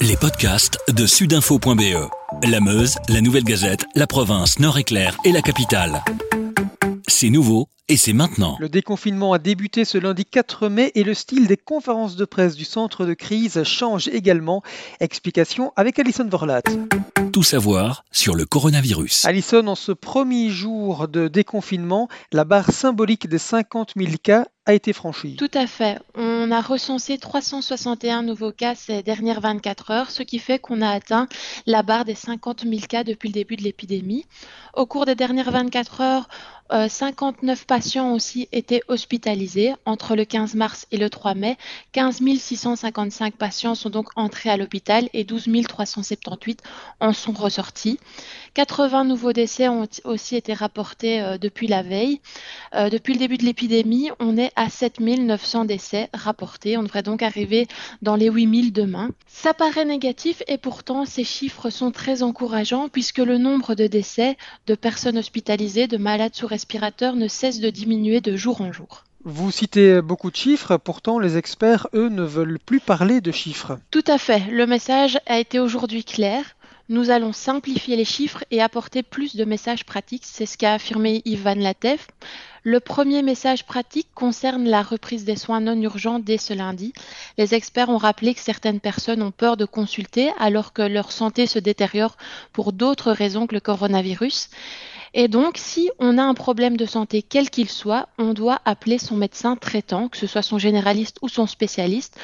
Les podcasts de sudinfo.be. La Meuse, la Nouvelle Gazette, la province, Nord-Éclair et la capitale. C'est nouveau et c'est maintenant. Le déconfinement a débuté ce lundi 4 mai et le style des conférences de presse du centre de crise change également. Explication avec Alison Vorlat. Tout savoir sur le coronavirus. Alison, en ce premier jour de déconfinement, la barre symbolique des 50 000 cas a été franchie. Tout à fait. On a recensé 361 nouveaux cas ces dernières 24 heures, ce qui fait qu'on a atteint la barre des 50 000 cas depuis le début de l'épidémie. Au cours des dernières 24 heures, 59 euh, patients aussi étaient hospitalisés entre le 15 mars et le 3 mai. 15 655 patients sont donc entrés à l'hôpital et 12 378 en sont ressortis. 80 nouveaux décès ont aussi été rapportés euh, depuis la veille. Euh, depuis le début de l'épidémie, on est à 7 900 décès rapportés. On devrait donc arriver dans les 8 000 demain. Ça paraît négatif et pourtant ces chiffres sont très encourageants puisque le nombre de décès de personnes hospitalisées, de malades sous respirateurs ne cesse de diminuer de jour en jour. Vous citez beaucoup de chiffres, pourtant les experts, eux, ne veulent plus parler de chiffres. Tout à fait. Le message a été aujourd'hui clair. Nous allons simplifier les chiffres et apporter plus de messages pratiques. C'est ce qu'a affirmé Ivan Latef. Le premier message pratique concerne la reprise des soins non urgents dès ce lundi. Les experts ont rappelé que certaines personnes ont peur de consulter alors que leur santé se détériore pour d'autres raisons que le coronavirus. Et donc, si on a un problème de santé, quel qu'il soit, on doit appeler son médecin traitant, que ce soit son généraliste ou son spécialiste.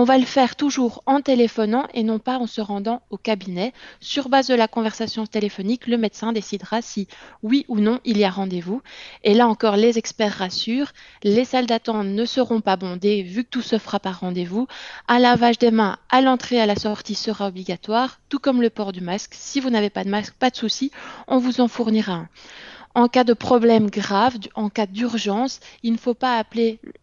On va le faire toujours en téléphonant et non pas en se rendant au cabinet. Sur base de la conversation téléphonique, le médecin décidera si oui ou non il y a rendez-vous. Et là encore, les experts rassurent, les salles d'attente ne seront pas bondées vu que tout se fera par rendez-vous. Un lavage des mains à l'entrée et à la sortie sera obligatoire, tout comme le port du masque. Si vous n'avez pas de masque, pas de souci, on vous en fournira un. En cas de problème grave, en cas d'urgence, il ne faut pas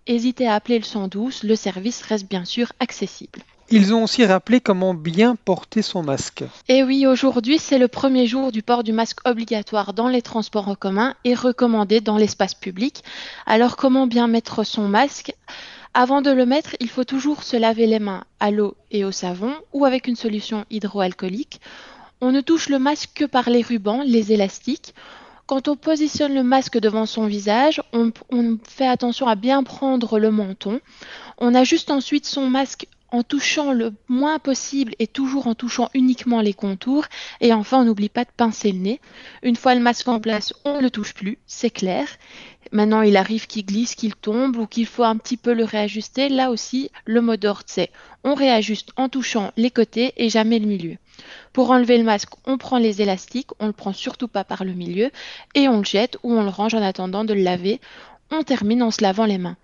hésiter à appeler le 112. Le service reste bien sûr accessible. Ils ont aussi rappelé comment bien porter son masque. Et oui, aujourd'hui, c'est le premier jour du port du masque obligatoire dans les transports en commun et recommandé dans l'espace public. Alors, comment bien mettre son masque? Avant de le mettre, il faut toujours se laver les mains à l'eau et au savon ou avec une solution hydroalcoolique. On ne touche le masque que par les rubans, les élastiques. Quand on positionne le masque devant son visage, on, fait attention à bien prendre le menton. On ajuste ensuite son masque en touchant le moins possible et toujours en touchant uniquement les contours. Et enfin, on n'oublie pas de pincer le nez. Une fois le masque en place, on ne le touche plus, c'est clair. Maintenant, il arrive qu'il glisse, qu'il tombe ou qu'il faut un petit peu le réajuster. Là aussi, le mot d'ordre, c'est on réajuste en touchant les côtés et jamais le milieu. Pour enlever le masque, on prend les élastiques, on ne le prend surtout pas par le milieu et on le jette ou on le range en attendant de le laver. On termine en se lavant les mains.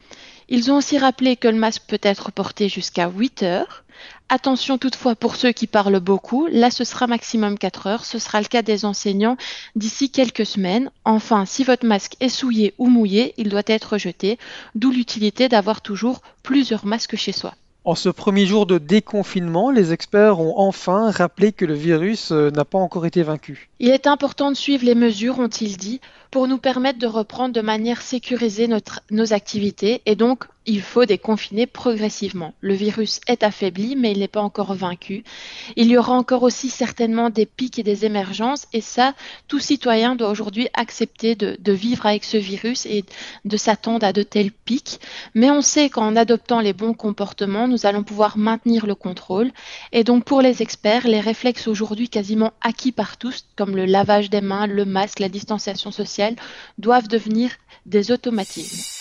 Ils ont aussi rappelé que le masque peut être porté jusqu'à 8 heures. Attention toutefois pour ceux qui parlent beaucoup, là ce sera maximum 4 heures, ce sera le cas des enseignants d'ici quelques semaines. Enfin, si votre masque est souillé ou mouillé, il doit être jeté, d'où l'utilité d'avoir toujours plusieurs masques chez soi. En ce premier jour de déconfinement, les experts ont enfin rappelé que le virus euh, n'a pas encore été vaincu. Il est important de suivre les mesures, ont-ils dit, pour nous permettre de reprendre de manière sécurisée nos activités et donc il faut déconfiner progressivement. Le virus est affaibli, mais il n'est pas encore vaincu. Il y aura encore aussi certainement des pics et des émergences, et ça, tout citoyen doit aujourd'hui accepter de, vivre avec ce virus et de s'attendre à de tels pics. Mais on sait qu'en adoptant les bons comportements, nous allons pouvoir maintenir le contrôle. Et donc pour les experts, les réflexes aujourd'hui quasiment acquis par tous, comme le lavage des mains, le masque, la distanciation sociale, doivent devenir des automatismes.